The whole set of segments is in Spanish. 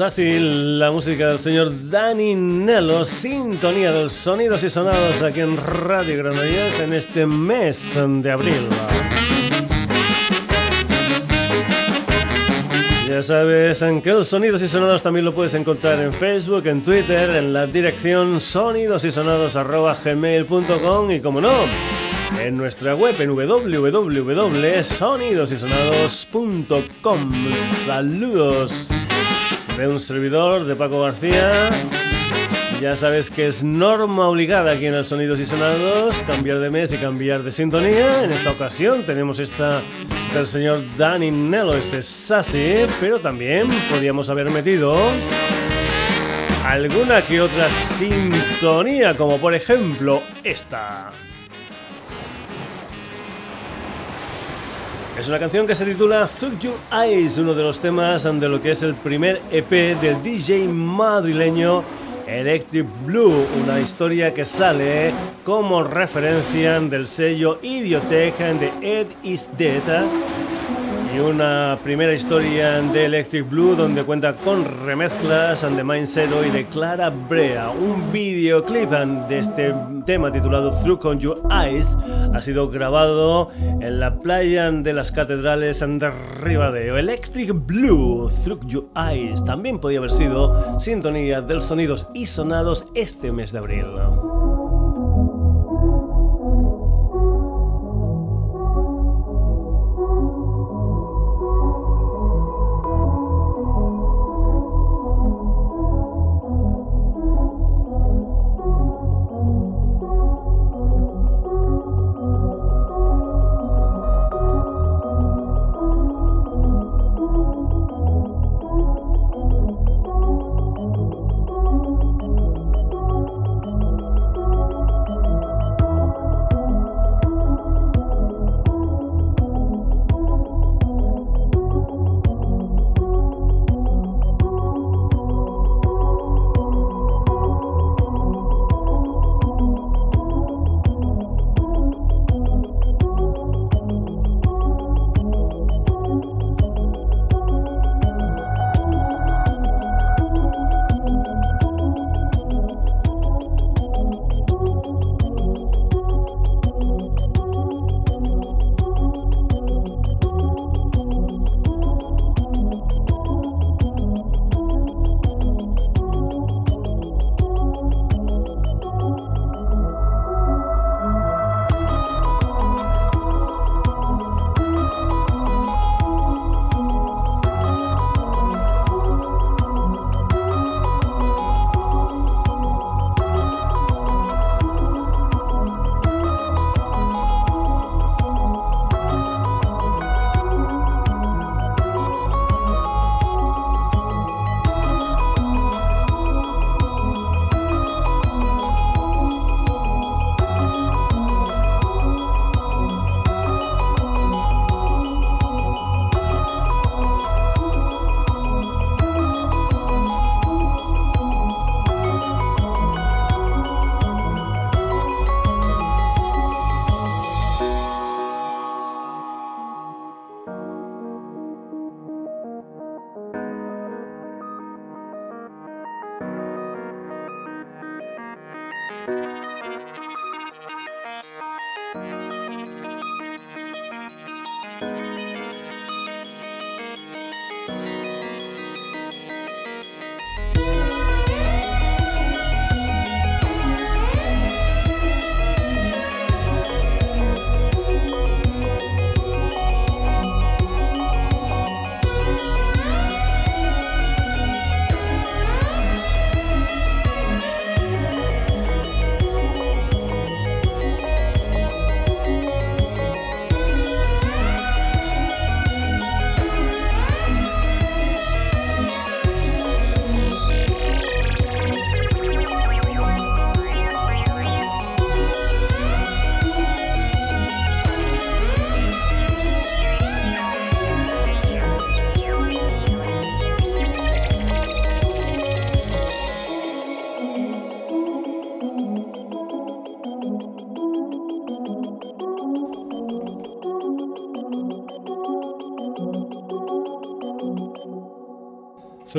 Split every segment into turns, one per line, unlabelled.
Sassy, la música del señor Danny Nello, sintonía de los sonidos y sonados aquí en Radio Granollers en este mes de abril. Ya sabes en que los sonidos y sonados también lo puedes encontrar en Facebook, en Twitter, en la dirección sonidosysonados.gmail.com y como no, en nuestra web en www.sonidosysonados.com. Saludos de un servidor de Paco García. Ya sabes que es norma obligada aquí en el Sonidos y Sonados cambiar de mes y cambiar de sintonía. En esta ocasión tenemos esta del señor Danny Nello, este Sassy, pero también podíamos haber metido alguna que otra sintonía, como por ejemplo esta. Es una canción que se titula Through Your Eyes, uno de los temas de lo que es el primer EP del DJ madrileño Electric Blue, una historia que sale como referencia del sello Idiotech de Ed Is Dead y una primera historia de Electric Blue donde cuenta con remezclas de Mind Zero y de Clara Brea. Un videoclip de este tema titulado Through Con Your Eyes ha sido grabado en la playa de las catedrales de Ribadeo. Electric Blue, Through Your Eyes, también podía haber sido sintonía de sonidos y sonados este mes de abril.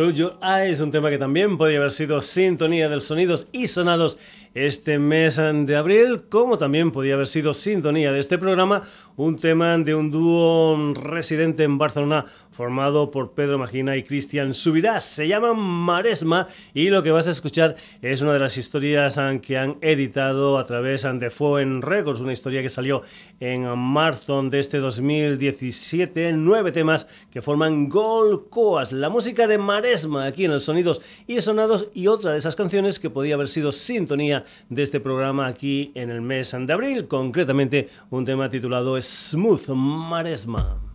Through Your un tema que también podría haber sido sintonía de sonidos y sonados este mes de abril, como también podía haber sido sintonía de este programa, un tema de un dúo residente en Barcelona formado por Pedro Magina y Cristian Subirás. Se llama Maresma y lo que vas a escuchar es una de las historias que han editado a través de Foen Records, una historia que salió en marzo de este 2017, nueve temas que forman Gold Coas, la música de Maresma aquí en los Sonidos y Sonados y otra de esas canciones que podía haber sido sintonía de este programa aquí en el mes de abril, concretamente un tema titulado Smooth Maresma.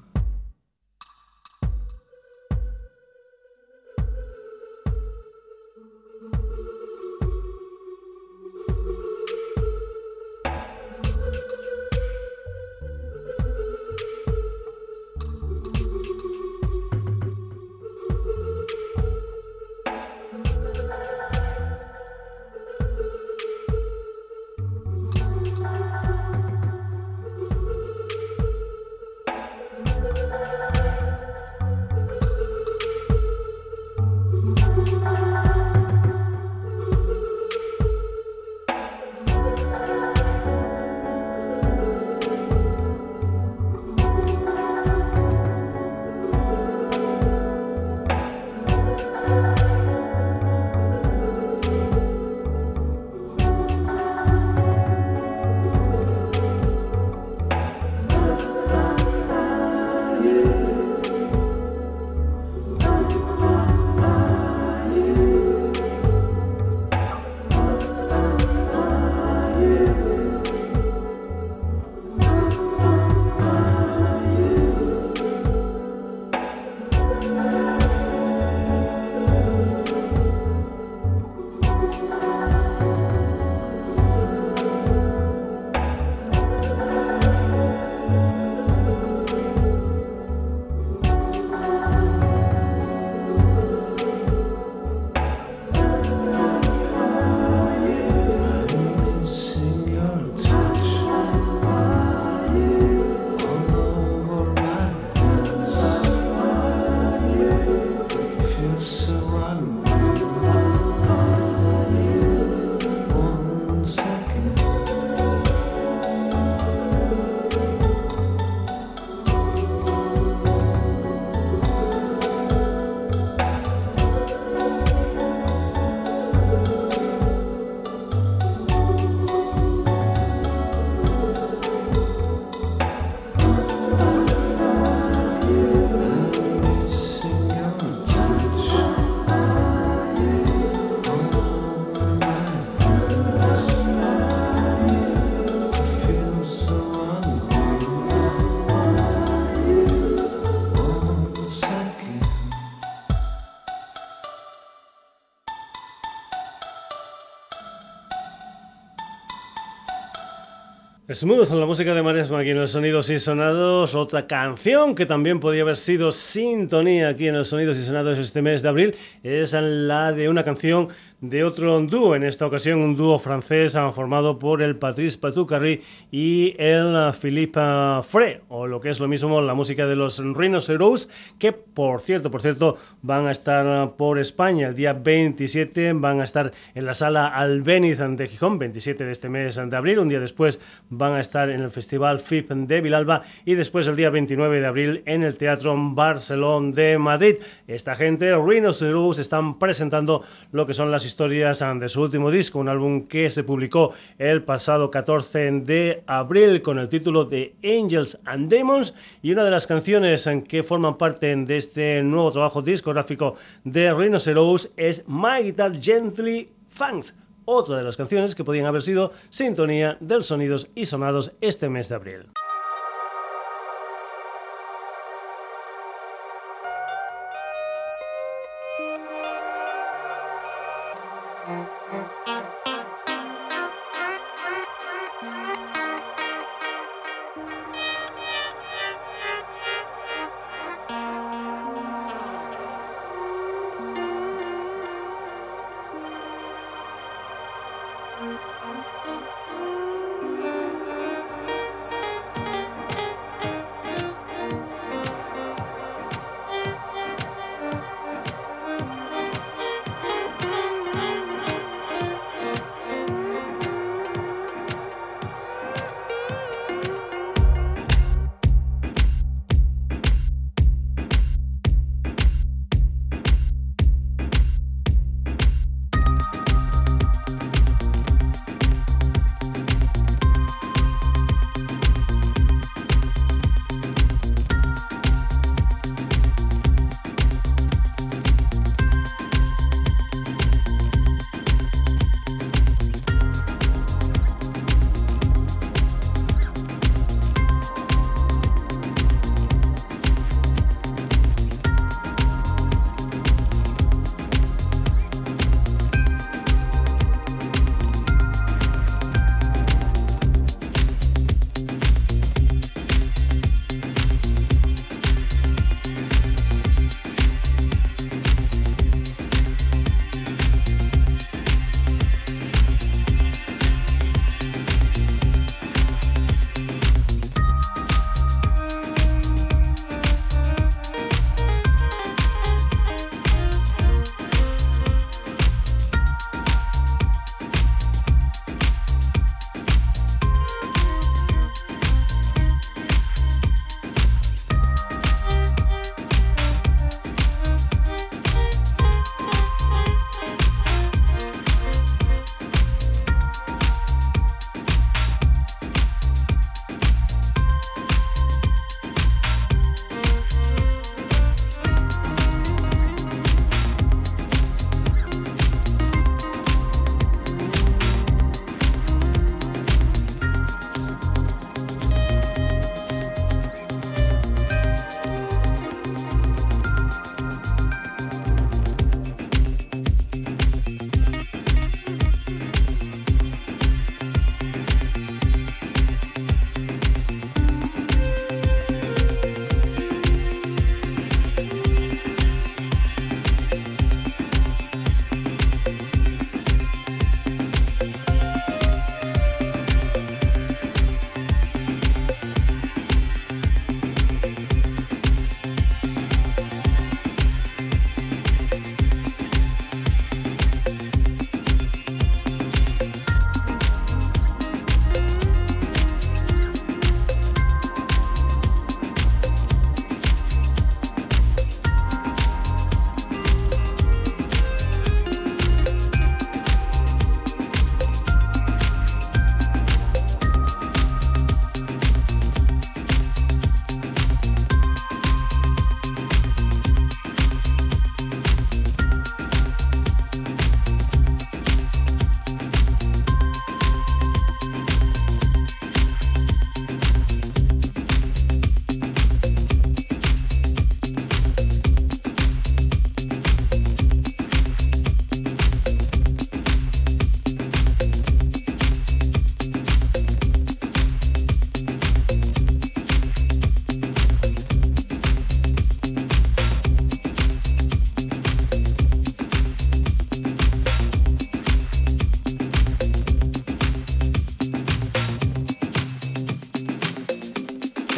Smooth, la música de Maresma aquí en el Sonidos y Sonados. Otra canción que también podía haber sido sintonía aquí en el Sonidos y Sonados este mes de abril es la de una canción de otro dúo, en esta ocasión un dúo francés ah, formado por el Patrice Patoucarry y el ah, Philippe ah, Frey, o lo que es lo mismo la música de los Rhinoceros, que por cierto, por cierto, van a estar por España el día 27, van a estar en la sala Albeniz de Gijón, 27 de este mes de abril, un día después van a estar en el Festival FIP de Vilalba y después el día 29 de abril en el Teatro Barcelona de Madrid. Esta gente, Rhinoceros, están presentando lo que son las historias de su último disco, un álbum que se publicó el pasado 14 de abril con el título de Angels and Demons y una de las canciones que forman parte de este nuevo trabajo discográfico de Rhinoceros es My Guitar Gently Thanks otra de las canciones que podían haber sido sintonía del sonidos y sonados este mes de abril.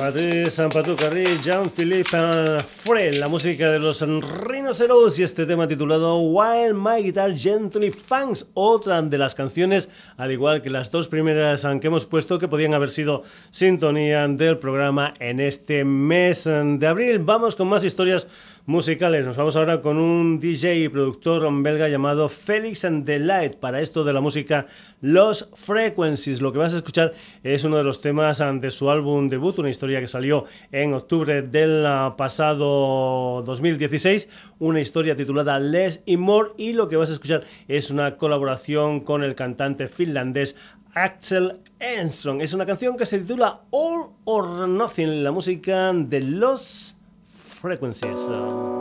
Patrice Patucarri, Jean-Philippe Frey, la música de los Rhinoceros y este tema titulado While My Guitar Gently Funks, otra de las canciones, al igual que las dos primeras que hemos puesto, que podían haber sido sintonía del programa en este mes de abril. Vamos con más historias musicales. Nos vamos ahora con un DJ y productor belga llamado Felix and the Light. Para esto de la música Los Frequencies. Lo que vas a escuchar es uno de los temas de su álbum debut, una historia que salió en octubre del pasado 2016. Una historia titulada Less y More. Y lo que vas a escuchar es una colaboración con el cantante finlandés Axel Enström. Es una canción que se titula All or Nothing, la música de los frequencies.
Uh,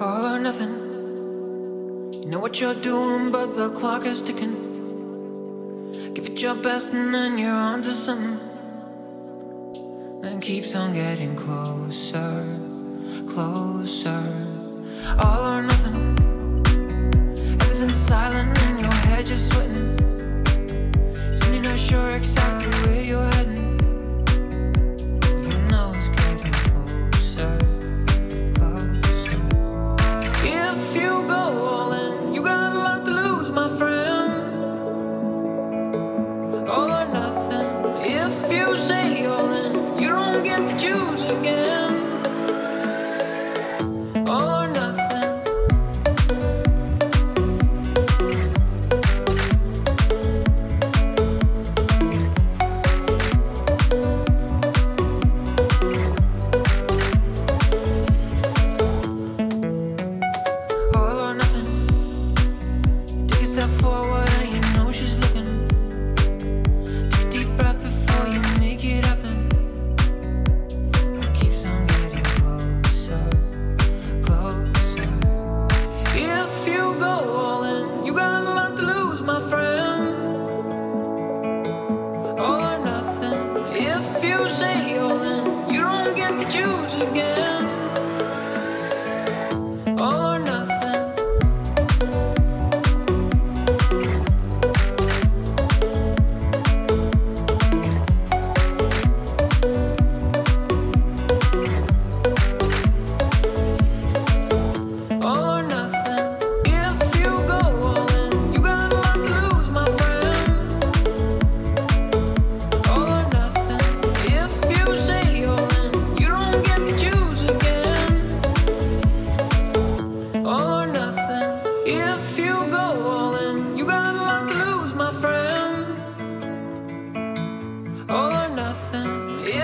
All or nothing. You know what you're doing, but the clock is ticking. Give it your best, and then you're onto something. And keeps on getting closer closer. All or nothing.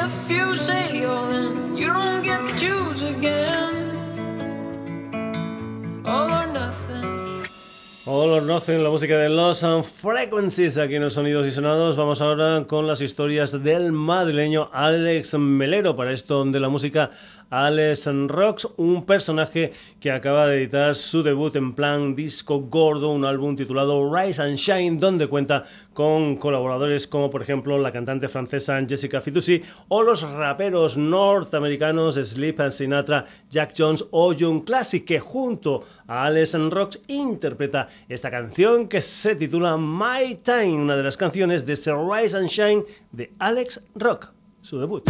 if you say you're in, you don't get to choose again.
En la música de Los Frequencies aquí en los Sonidos y Sonados. Vamos ahora con las historias del madrileño Alex Melero. Para esto de la música Alex Rocks, un personaje que acaba de editar su debut en plan disco gordo, un álbum titulado Rise and Shine, donde cuenta con colaboradores como por ejemplo la cantante francesa Jessica Fitoussi o los raperos norteamericanos Sleep and Sinatra, Jack Jones o Young Classic, que junto a Alex Rocks interpreta esta canción que se titula My Time, una de las canciones de Rise and Shine de Alex Rock, su debut.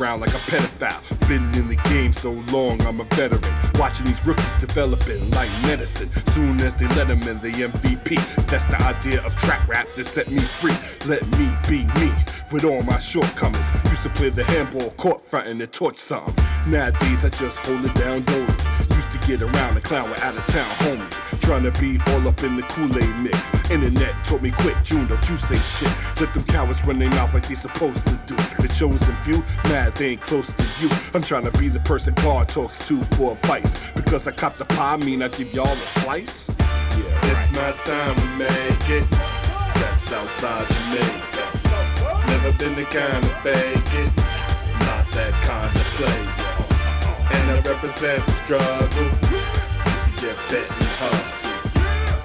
Around like a pedophile. Been in the game so long, I'm a veteran. Watching these rookies developing like medicine. Soon as they let them in, the MVP. That's the idea of trap rap that set me free. Let me be me with all my shortcomings. Used to play the handball court frontin' and torch something. Nowadays, I just hold it down, don't to get around and clown with out of town homies. Trying to be all up in the Kool Aid mix. Internet told me quit, June, don't you say shit. Let them cowards run their mouth like they supposed to do. The chosen few, mad they ain't close to you. I'm trying to be the person God talks to for advice. Because I cop the pie, mean I give y'all a slice? Yeah, it's my time to make it. That's outside Jamaica. Never been the kind to fake it. Not that kind of player. And I represent the struggle. Just to get bet and hustle.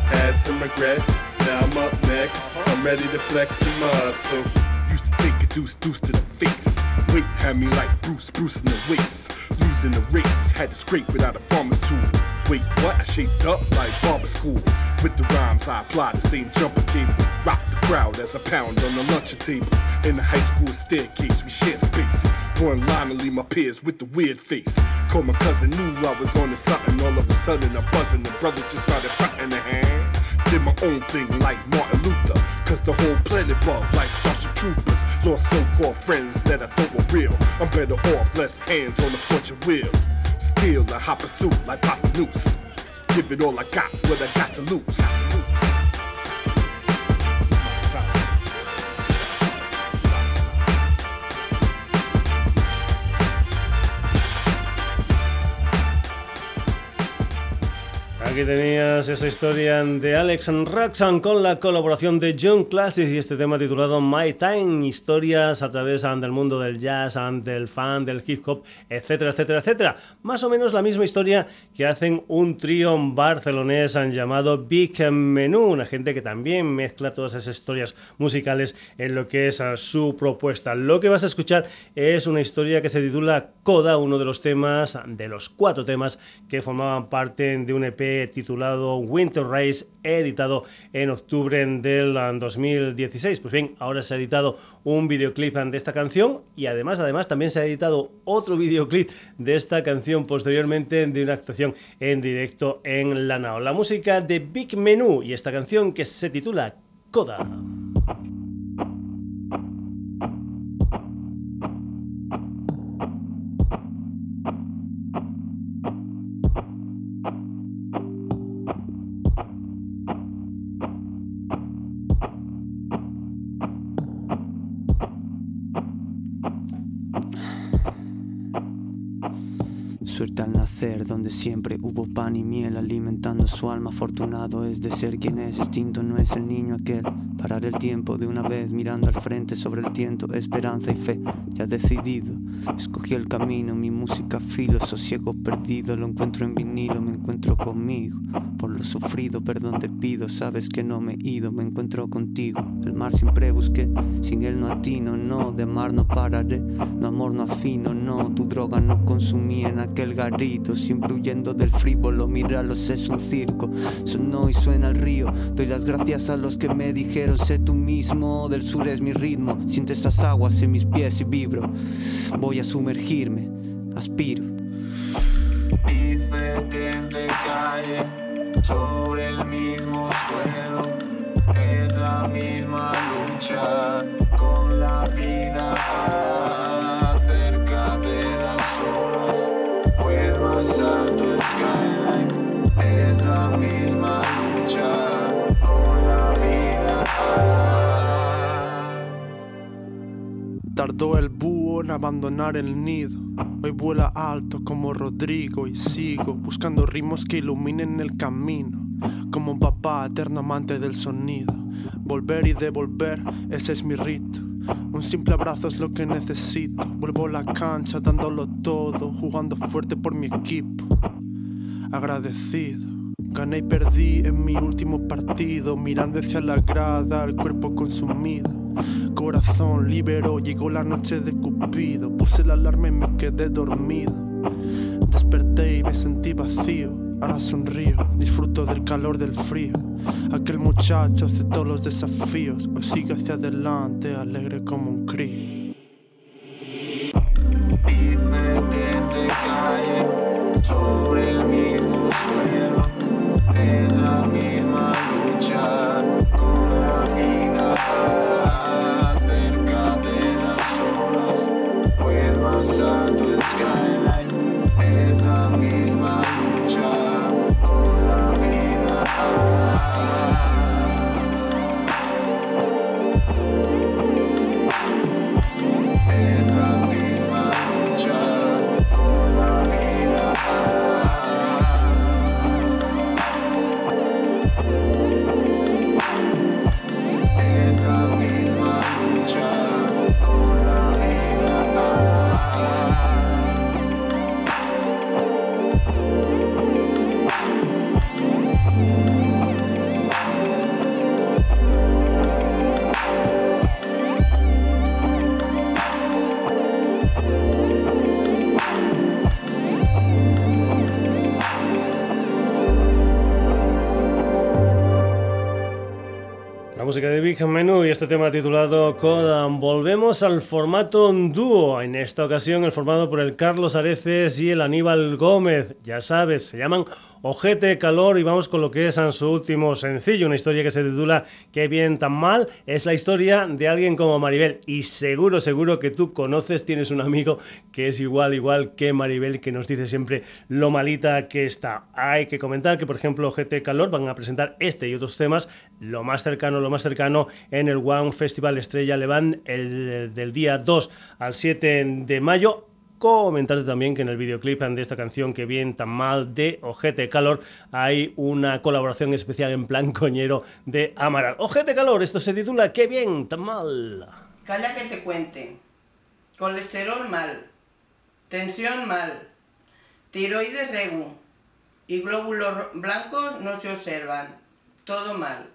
Had some regrets, now I'm up next. I'm ready to flex some muscle. Used to take a deuce, deuce to the face. Weight had me like Bruce, Bruce in the waist. Losing the race, had to scrape without a farmer's tool. Wait, what? I shaped up like barber school. With the rhymes, I applied the same jumper cable. Rock crowd as I pound on the luncheon table. In the high school staircase, we share space. One line to leave my peers with the weird face. Called my cousin, knew I was on to something. All of a sudden, I'm buzzing. The brother just started fronting the hand. Did my own thing like Martin Luther. Cause the whole planet bug like Starship Troopers. Lost so called friends that I thought were real. I'm better off, less hands on the fortune wheel. Still, I hop pursuit like Pasta Noose. Give it all I got, what I got to lose.
Aquí tenías esa historia de Alex Raxan con la colaboración de John Classis y este tema titulado My Time, historias a través del mundo del jazz, del fan, del hip hop, etcétera, etcétera, etcétera. Más o menos la misma historia que hacen un trío barcelonés llamado Big Menú, una gente que también mezcla todas esas historias musicales en lo que es su propuesta. Lo que vas a escuchar es una historia que se titula Coda, uno de los temas, de los cuatro temas que formaban parte de un EP titulado Winter Race, editado en octubre del 2016. Pues bien, ahora se ha editado un videoclip de esta canción y además, además también se ha editado otro videoclip de esta canción posteriormente de una actuación en directo en la NAO. La música de Big Menú y esta canción que se titula Coda.
Al nacer, donde siempre hubo pan y miel alimentando su alma. Afortunado es de ser quien es, extinto no es el niño aquel. Parar el tiempo de una vez, mirando al frente sobre el tiento, esperanza y fe. Ya decidido, escogí el camino, mi música filo, sosiego perdido. Lo encuentro en vinilo, me encuentro conmigo. Por lo sufrido, perdón te pido, sabes que no me he ido, me encuentro contigo. El mar siempre busqué, sin él no atino, no, de amar no pararé. No amor no afino, no, tu droga no consumí en aquel garito, siempre huyendo del frívolo, míralos, es un circo. Sonó y suena el río, doy las gracias a los que me dijeron, sé tú mismo, del sur es mi ritmo, siente esas aguas en mis pies y vibro. Voy a sumergirme, aspiro.
diferente calle sobre el mismo suelo. Es la misma lucha con la vida acerca de las horas. El más alto
Tardó el búho en abandonar el nido. Hoy vuela alto como Rodrigo y sigo buscando ritmos que iluminen el camino. Como un papá eterno amante del sonido. Volver y devolver, ese es mi rito. Un simple abrazo es lo que necesito. Vuelvo a la cancha dándolo todo, jugando fuerte por mi equipo. Agradecido. Gané y perdí en mi último partido, mirando hacia la grada, el cuerpo consumido. Corazón liberó, llegó la noche de Cupido. Puse la alarma y me quedé dormido. Desperté y me sentí vacío. Ahora sonrío, disfruto del calor del frío. Aquel muchacho aceptó los desafíos. Hoy sigue hacia adelante, alegre como un crío.
Sobre
Big Menú y este tema titulado Coda. Volvemos al formato dúo. En esta ocasión, el formado por el Carlos Areces y el Aníbal Gómez. Ya sabes, se llaman Ojete Calor y vamos con lo que es en su último sencillo. Una historia que se titula Qué bien tan mal. Es la historia de alguien como Maribel. Y seguro, seguro que tú conoces, tienes un amigo que es igual, igual que Maribel, que nos dice siempre lo malita que está. Hay que comentar que, por ejemplo, Ojete Calor van a presentar este y otros temas, lo más cercano, lo más cercano, en el One Festival Estrella Levant el, del día 2 al 7 de mayo. Comentarte también que en el videoclip de esta canción que bien tan mal de Ojete Calor hay una colaboración especial en plan coñero de Amaral. Ojete Calor, esto se titula Qué bien tan mal.
Calla que te cuente. Colesterol mal. Tensión mal. Tiroides regu. Y glóbulos blancos no se observan. Todo mal.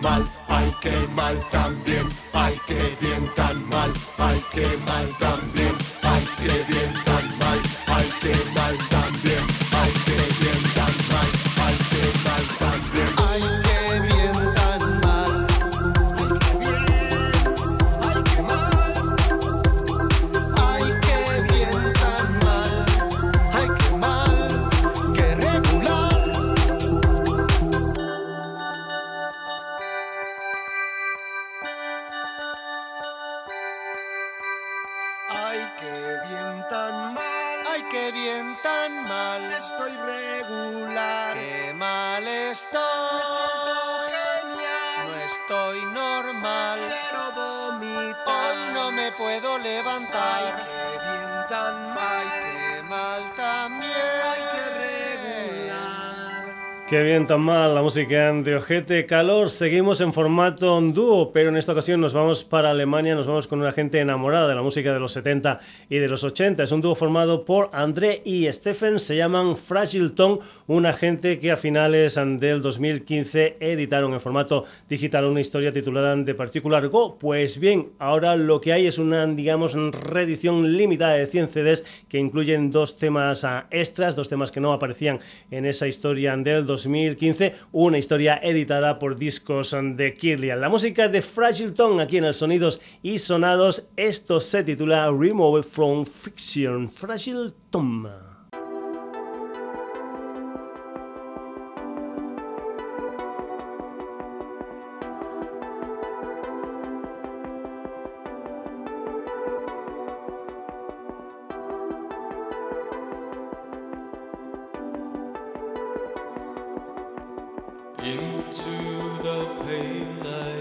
Mal,
ay, qué mal
también. Ay, qué bien tan mal, ay, qué mal también. Tan mal
la música de Ojete Calor. Seguimos en formato dúo, pero en esta ocasión nos vamos para Alemania, nos vamos con una gente enamorada de la música de los 70 y de los 80. Es un dúo formado por André y Stephen, se llaman Fragile Tone, una gente que a finales del 2015 editaron en formato digital una historia titulada The Particular Go. Pues bien, ahora lo que hay es una, digamos, reedición limitada de 100 CDs que incluyen dos temas ah, extras, dos temas que no aparecían en esa historia del 2015, una historia editada por discos de Kirlian. La música de Fragile Tone aquí en el Sonidos y Sonados, esto se titula Remove from Fiction. Fragile Tone.
Into the pale light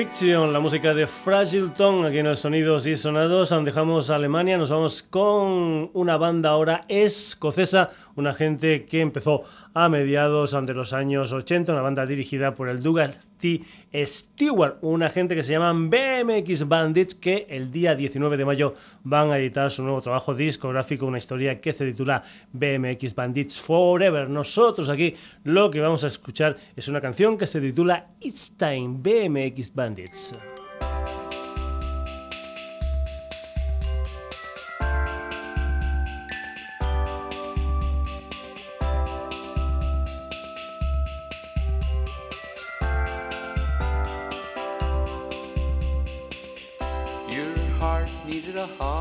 Fiction,
la música de Fragile Tone, aquí en los sonidos y sonados. Dejamos Alemania, nos vamos con una banda ahora escocesa, una gente que empezó a mediados de los años 80, una banda dirigida por el Douglas Stewart, una gente que se llaman BMX Bandits, que el día 19 de mayo van a editar su nuevo trabajo discográfico, una historia que se titula BMX Bandits Forever. Nosotros aquí lo que vamos a escuchar es una canción que se titula It's Time BMX Bandits.
A holiday.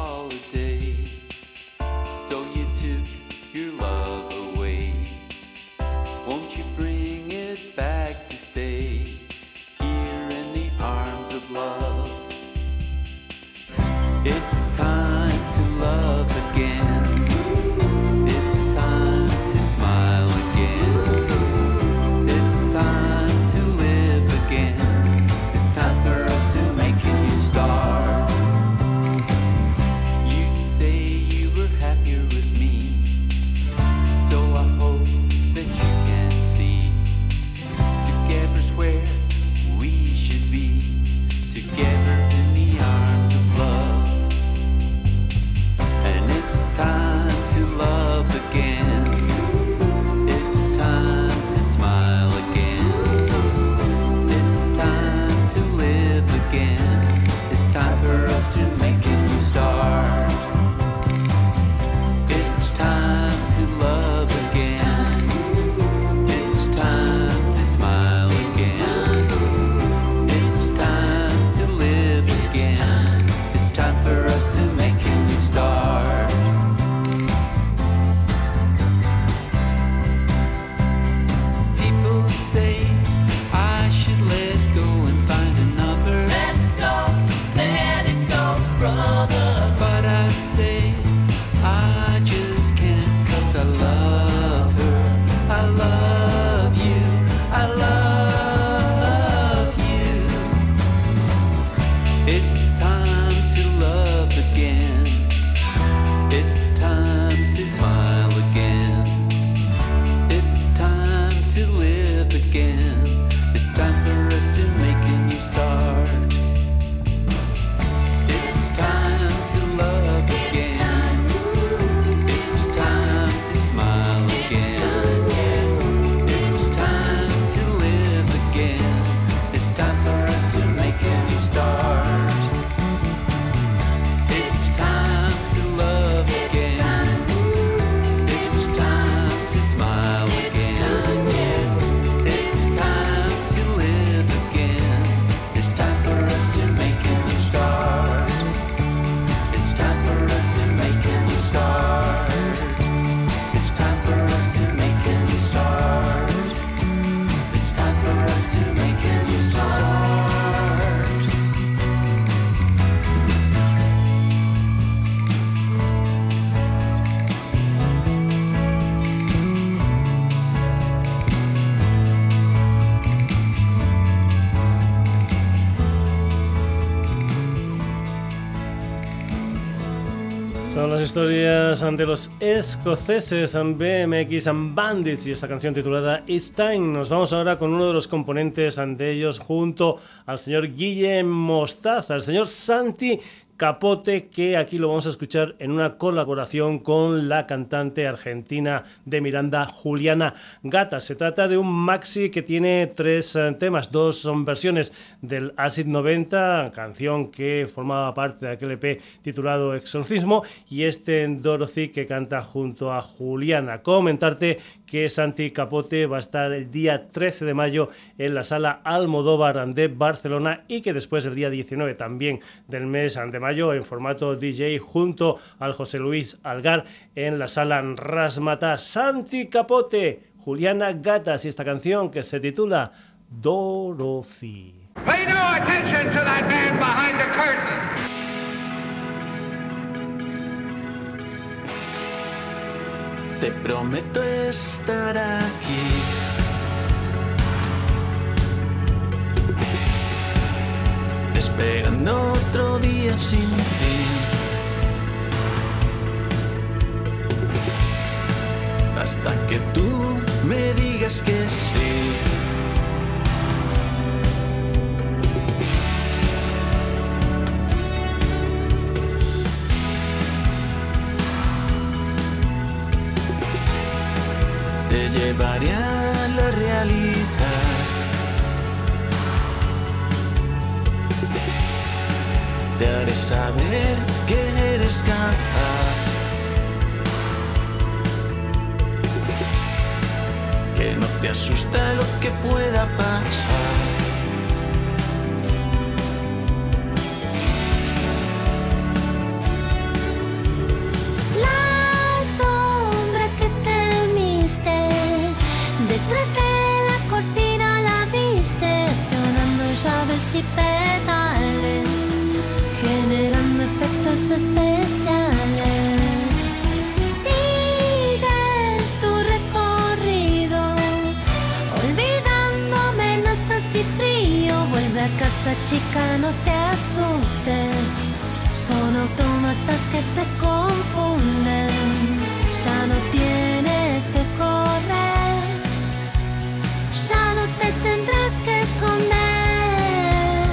Historias de los escoceses BMX and Bandits y esta canción titulada It's Time. Nos vamos ahora con uno de los componentes de ellos junto al señor Guille Mostaza, el señor Santi Capote, que aquí lo vamos a escuchar en una colaboración con la cantante argentina de Miranda, Juliana Gata. Se trata de un maxi que tiene tres eh, temas, dos son versiones del Acid 90, canción que formaba parte de aquel EP titulado Exorcismo, y este Dorothy que canta junto a Juliana. Comentarte que Santi Capote va a estar el día 13 de mayo en la sala Almodóvar de Barcelona y que después el día 19 también del mes de mayo en formato DJ junto al José Luis Algar en la sala Rasmata. Santi Capote, Juliana Gatas y esta canción que se titula Dorothy.
Te prometo estar aquí. Esperando otro día sin fin. Hasta que tú me digas que sí. Te llevaré a la realidad. Te haré saber que eres capaz. Que no te asusta lo que pueda pasar.
Vuelve a casa, chica, no te asustes. Son autómatas que te confunden. Ya no tienes que correr. Ya no te tendrás que esconder.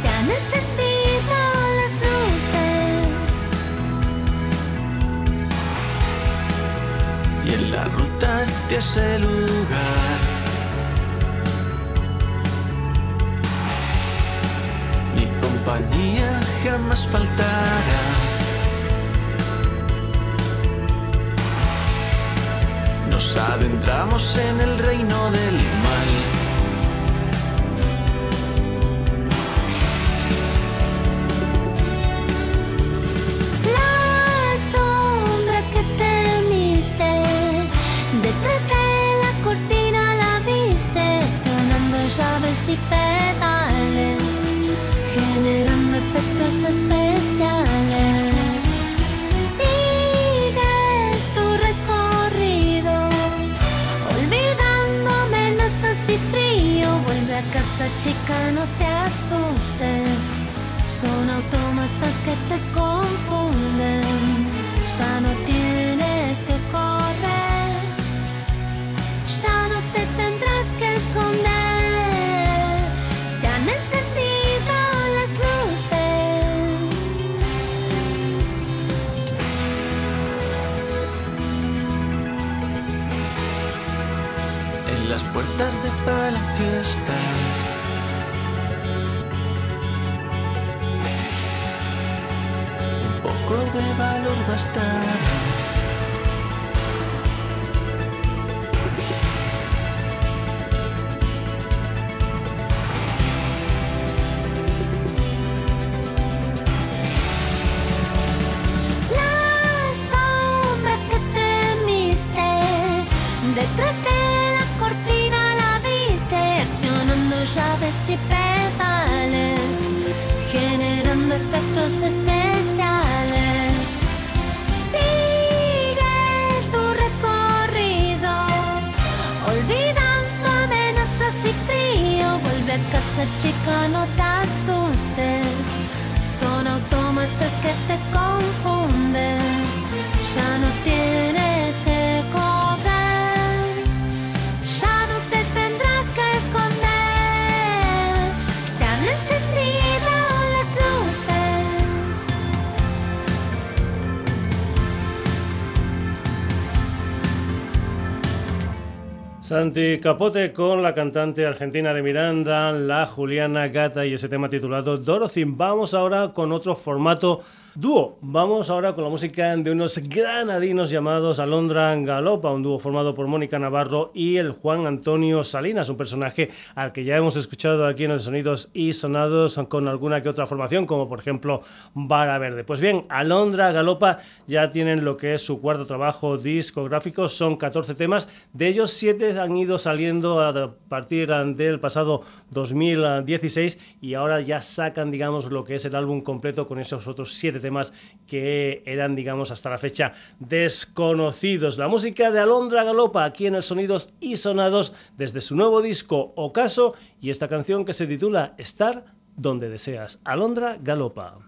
Se han encendido las luces.
y en la ruta hacia ese lugar. Jamás faltará. Nos adentramos en el reino del mal.
spend
Santi Capote con la cantante argentina de Miranda, la Juliana Gata y ese tema titulado Dorothy. Vamos ahora con otro formato dúo. Vamos ahora con la música de unos granadinos llamados Alondra Galopa, un dúo formado por Mónica Navarro y el Juan Antonio Salinas, un personaje al que ya hemos escuchado aquí en el Sonidos y Sonados con alguna que otra formación, como por ejemplo Vara Verde. Pues bien, Alondra Galopa ya tienen lo que es su cuarto trabajo discográfico, son 14 temas, de ellos 7 han ido saliendo a partir del pasado 2016 y ahora ya sacan, digamos, lo que es el álbum completo con esos otros 7 temas que eran, digamos, hasta la fecha desconocidos. La música de Alondra Galopa aquí en el Sonidos y Sonados desde su nuevo disco Ocaso y esta canción que se titula Estar donde deseas. Alondra Galopa.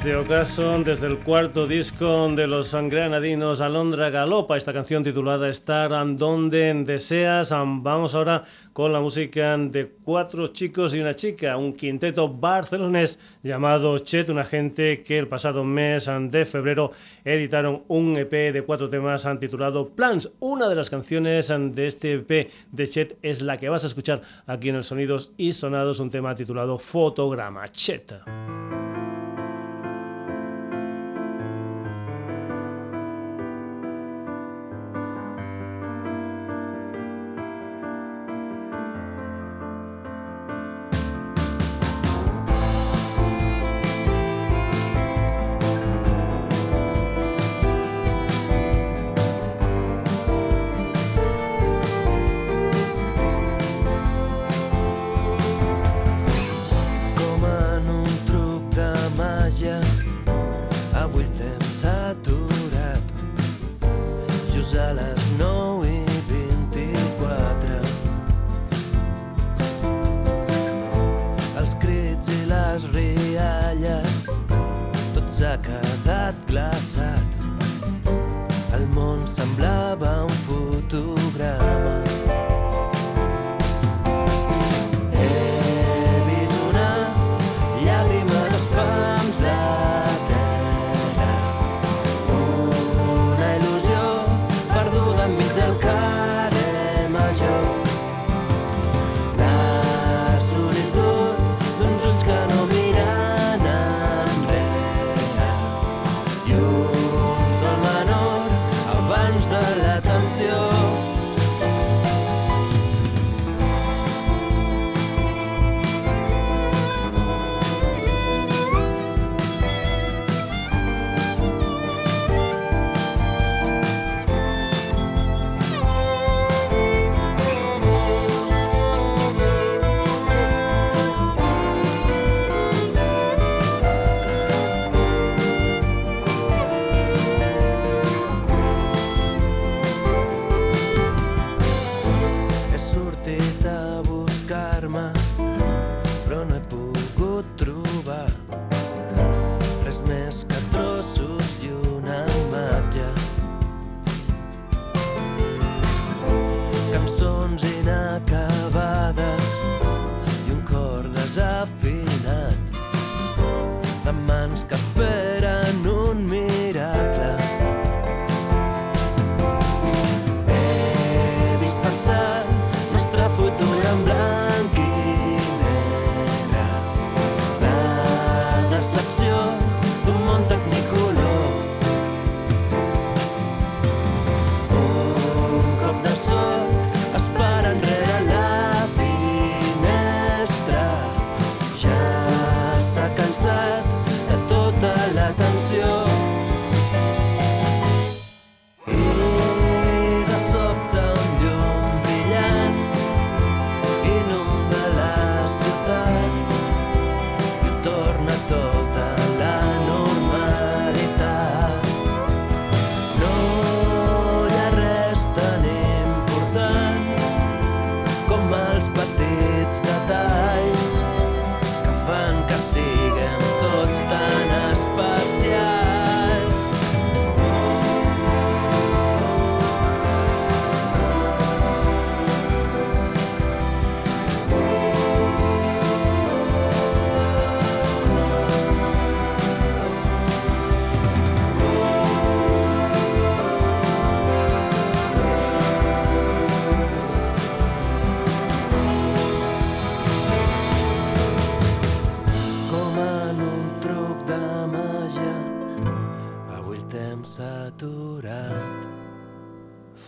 Este ocaso desde el cuarto disco de los granadinos Alondra Galopa, esta canción titulada Estar donde deseas. Vamos ahora con la música de cuatro chicos y una chica, un quinteto barcelonés llamado Chet, una gente que el pasado mes de febrero editaron un EP de cuatro temas titulado Plans. Una de las canciones de este EP de Chet es la que vas a escuchar aquí en el Sonidos y Sonados, un tema titulado Fotograma. Chet.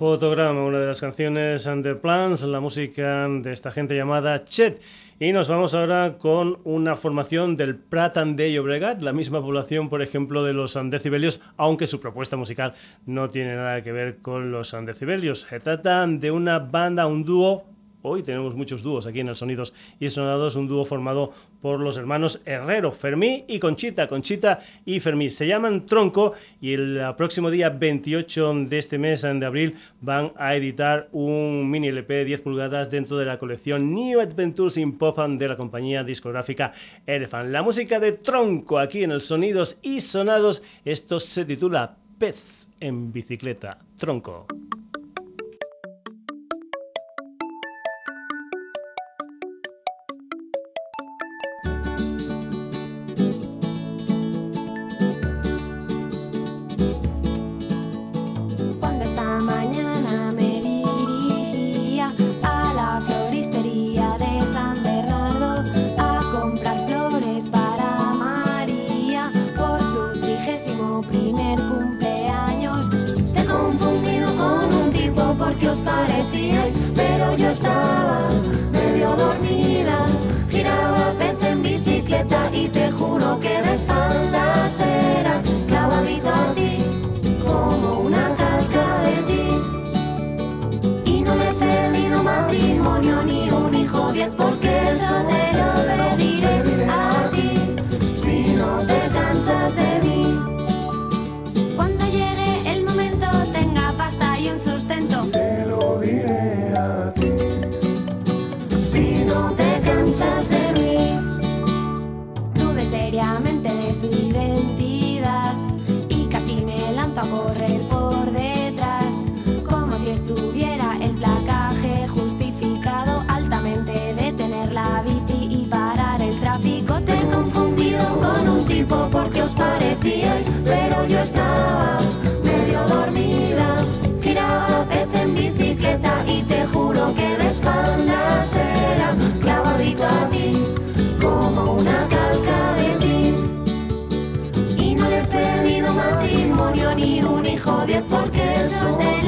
Fotograma, una de
las canciones de Plans, la música de esta gente llamada Chet. Y nos vamos ahora con una formación del Prat de Llobregat, la misma población, por ejemplo, de los Decibelios, aunque su propuesta musical no tiene nada que ver con los Decibelios. Se trata de una banda, un dúo Hoy tenemos muchos dúos aquí en el Sonidos y Sonados, un dúo formado por los hermanos Herrero, Fermí y Conchita, Conchita y Fermí. Se llaman Tronco y el próximo día 28 de este mes de abril van a editar un mini LP 10 pulgadas dentro de la colección New Adventures in Pop de la compañía discográfica Elephant. La música de Tronco aquí en el Sonidos y Sonados, esto se titula Pez en bicicleta. Tronco.
Diez porque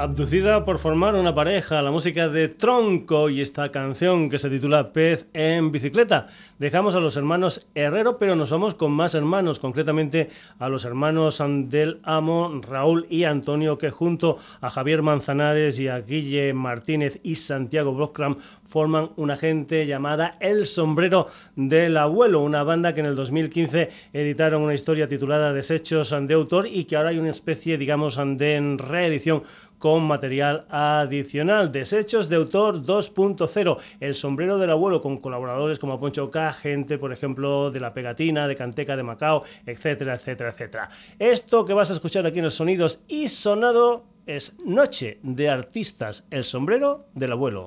Abducida por formar una pareja, la música de Tronco y esta canción que se titula Pez en bicicleta. Dejamos a los hermanos Herrero, pero nos vamos con más hermanos, concretamente a los hermanos del Amo, Raúl y Antonio, que junto a Javier Manzanares y a Guille Martínez y Santiago Brockram forman una gente llamada El Sombrero del Abuelo, una banda que en el 2015 editaron una historia titulada Desechos de Autor y que ahora hay una especie, digamos, de reedición con material adicional. Desechos de autor 2.0. El sombrero del abuelo con colaboradores como Poncho K, gente, por ejemplo, de La Pegatina, de Canteca de Macao, etcétera, etcétera, etcétera. Esto que vas a escuchar aquí en los sonidos y sonado es Noche de Artistas. El sombrero del abuelo.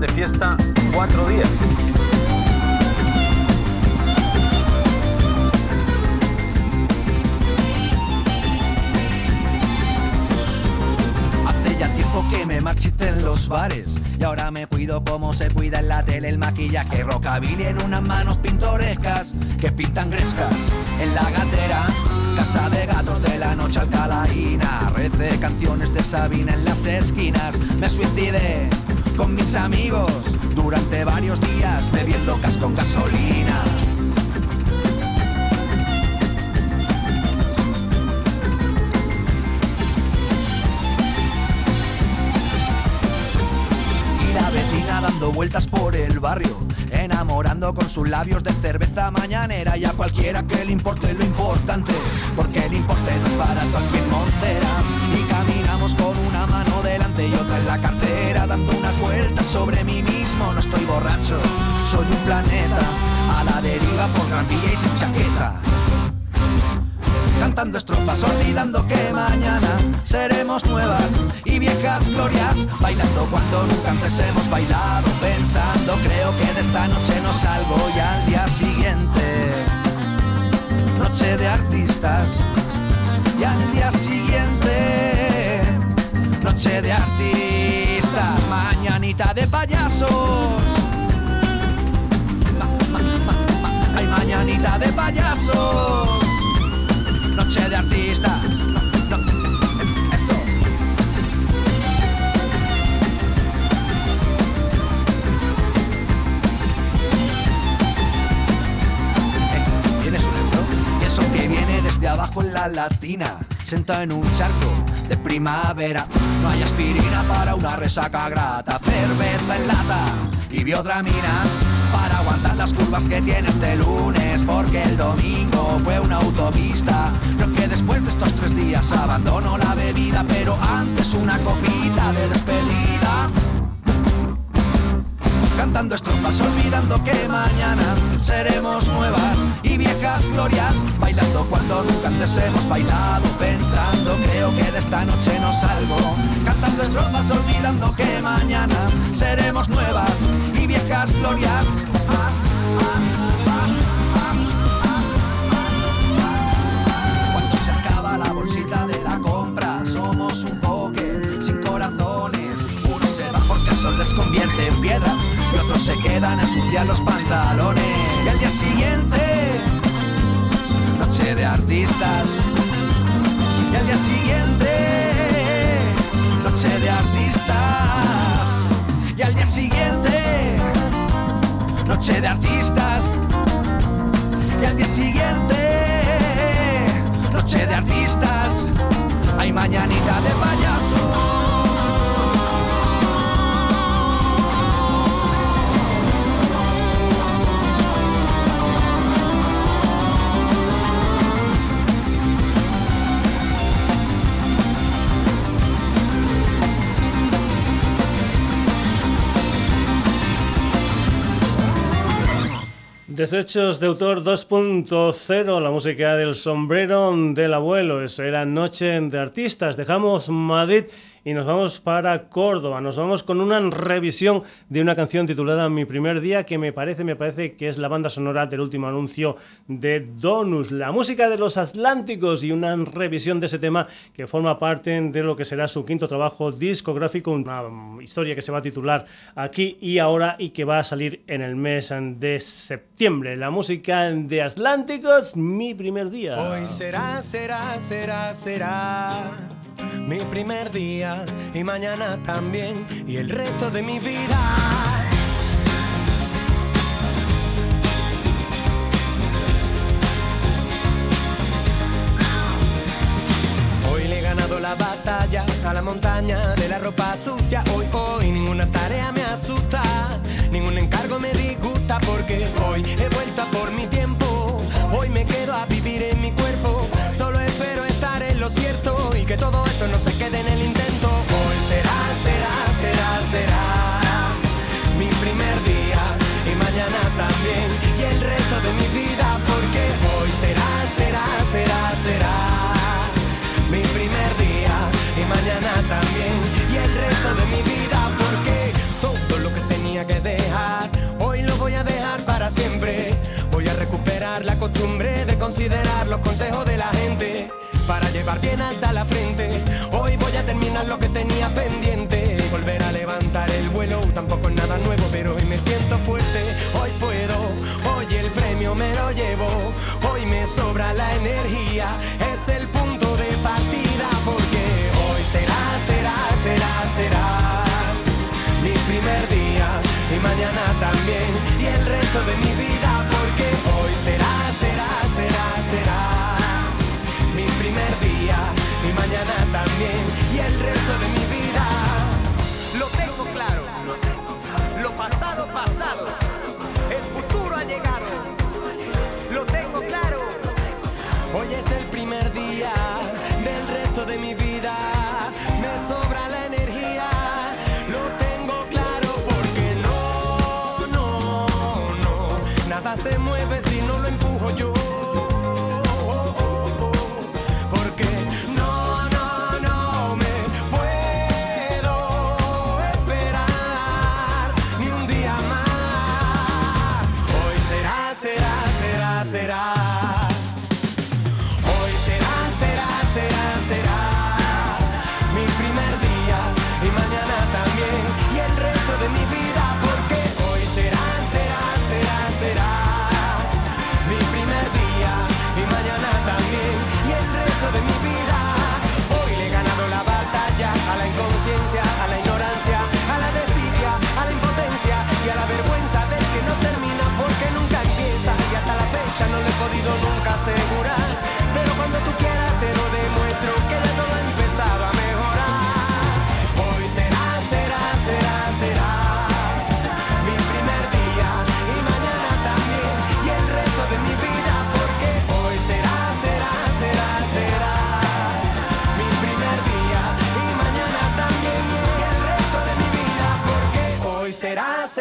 De fiesta cuatro días.
Hace ya tiempo que me marchité en los bares Y ahora me cuido como se cuida en la tele el maquillaje. Rockabilly en unas manos pintorescas Que pintan grescas. En la gatera Casa de gatos de la noche alcalaína Recé canciones de Sabina en las esquinas. Me suicidé con mis amigos durante varios días bebiendo gas con gasolina. Y la vecina dando vueltas por el barrio, enamorando con sus labios de cerveza mañanera y a cualquiera que le importe lo importante, porque el importe no es barato aquí en Montera. Y otra en la cartera, dando unas vueltas sobre mí mismo. No estoy borracho, soy un planeta a la deriva por Gran y sin chaqueta. Cantando estrofas, olvidando que mañana seremos nuevas y viejas glorias, bailando cuando nunca antes hemos bailado, pensando, creo que de esta noche no salgo y al día siguiente, noche de artistas, y al día siguiente, noche de artistas, mañanita de payasos. Ma- mañanita de payasos noche de artistas. Eso. Eh, ¿Tienes un euro? Eso que viene desde abajo en la latina, sentado en un charco primavera. No hay aspirina para una resaca grata, cerveza en lata y biodramina para aguantar las curvas que tiene este lunes, porque el domingo fue una autopista. Creo que después de estos tres días abandono la bebida, pero antes una copita de despedida. Cantando estrofas, olvidando que mañana seremos nuevas y viejas glorias, bailando cuando nunca antes hemos bailado, pensando creo que de esta noche no salgo. Cantando estrofas, olvidando que mañana seremos nuevas y viejas glorias. Cuando se acaba la bolsita de la compra, somos un poker sin corazones. Uno se va porque sol les convierte en piedra y otros se quedan a ensuciar los pantalones. Y al día siguiente, noche de artistas. Y al día siguiente, noche de artistas. Y al día siguiente, noche de artistas. Y al día siguiente, noche de artistas. Hay mañanita de payaso.
Desechos de autor 2.0, la música del sombrero del abuelo. Eso era Noche de Artistas. Dejamos Madrid y nos vamos para Córdoba. Nos vamos con una revisión de una canción titulada Mi primer día que me parece, me parece que es la banda sonora del último anuncio de Donus. La música de los Atlánticos y una revisión de ese tema que forma parte de lo que será su quinto trabajo discográfico, una historia que se va a titular aquí y ahora y que va a salir en el mes de septiembre. La música de Atlánticos, mi primer día.
Hoy será, será, será, será mi primer día y mañana también y el resto de mi vida. Hoy le he ganado la batalla a la montaña de la ropa sucia. Hoy, hoy, ninguna tarea me asusta, ningún encargo me disgusta porque hoy he vuelto a no se quede en el intento. Hoy será, será, será, será mi primer día y mañana también. Y el resto de mi vida porque hoy será, será, será, será mi primer día y mañana también. Y el resto de mi vida porque todo lo que tenía que dejar hoy lo voy a dejar para siempre. Voy a recuperar la costumbre de considerar los consejos de la gente para llevar bien alta la frente. Hoy voy a terminar lo que tenía pendiente. Volver a levantar el vuelo, tampoco es nada nuevo, pero hoy me siento fuerte. Hoy puedo, hoy el premio me lo llevo. Hoy me sobra la energía, es el punto de partida porque hoy será, será, será, será mi primer día y mañana también y el resto de mi vida porque hoy será, será, será. será mañana también y el resto de mi vida. Lo tengo claro, lo pasado, pasado, el futuro ha llegado, lo tengo claro. Hoy es el primer día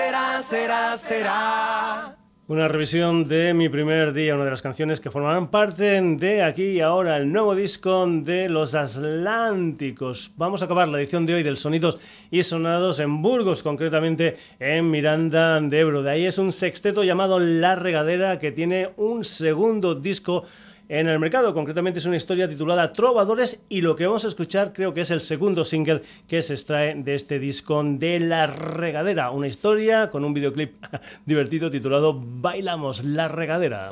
será, será, será.
Una revisión de mi primer día, una de las canciones que formarán parte de aquí y ahora el nuevo disco de Los Atlánticos. Vamos a acabar la edición de hoy del Sonidos y Sonados en Burgos, concretamente en Miranda de Ebro. De ahí es un sexteto llamado La Regadera que tiene un segundo disco en el mercado. Concretamente es una historia titulada Trovadores y lo que vamos a escuchar creo que es el segundo single que se extrae de este disco de La Regadera. Una historia con un videoclip divertido titulado Bailamos La Regadera.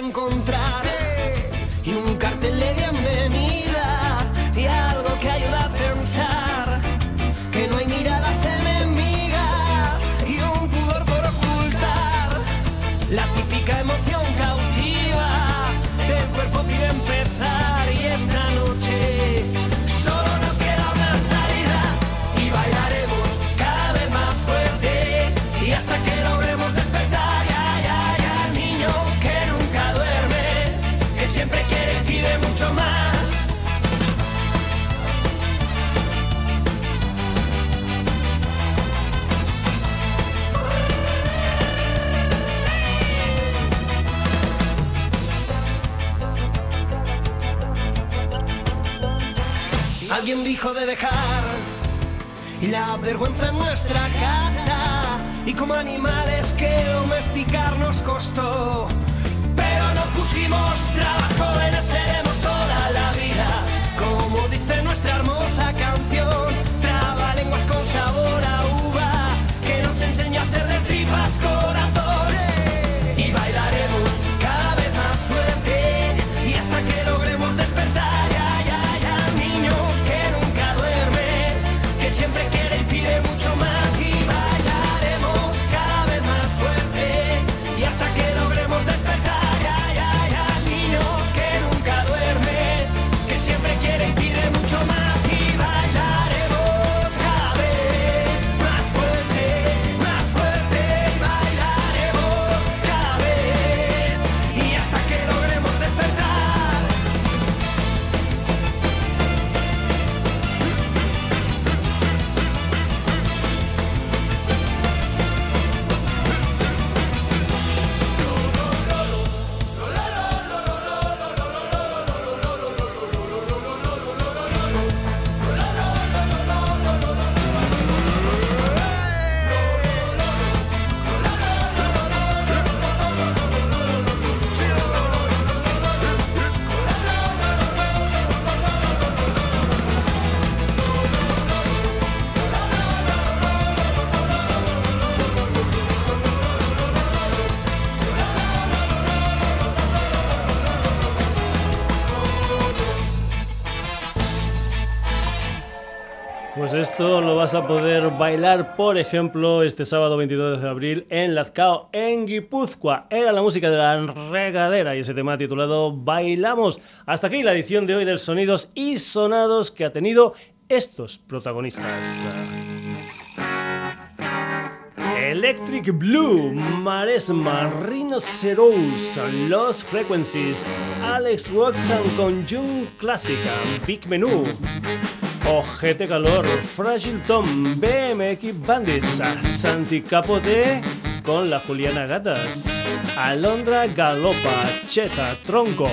Encontrar de dejar y la vergüenza en nuestra casa y como animales que domesticar nos costó. Pero no pusimos trabas, jóvenes seremos toda la vida. Como dice nuestra hermosa canción, traba lenguas con sabor a uva que nos enseña a hacer
a poder bailar, por ejemplo, este sábado 22 de abril en Lazcao, en Guipúzcoa. Era la música de la regadera y ese tema titulado Bailamos. Hasta aquí la edición de hoy del Sonidos y Sonados que ha tenido estos protagonistas. Electric Blue, Maresma, Rhinoceros, Lost Frequencies, Alex Watson con June Clásica, Big Menú, Ojete Calor, Fragile Tom, BMX Bandits, Santi Capote con la Juliana Gatas, Alondra Galopa, Cheta, Tronco,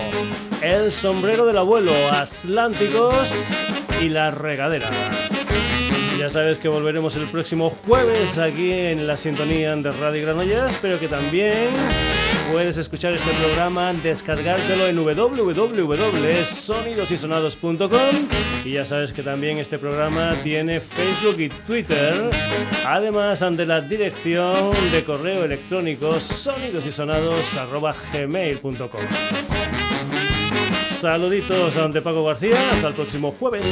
El Sombrero del Abuelo, Atlánticos y La Regadera. Ya sabes que volveremos el próximo jueves aquí en la sintonía de Radio Granollers, pero que también puedes escuchar este programa, descargártelo en www.sonidosysonados.com y ya sabes que también este programa tiene Facebook y Twitter, además de la dirección de correo electrónico sonidosysonados.gmail.com Saluditos a Paco García, hasta el próximo jueves.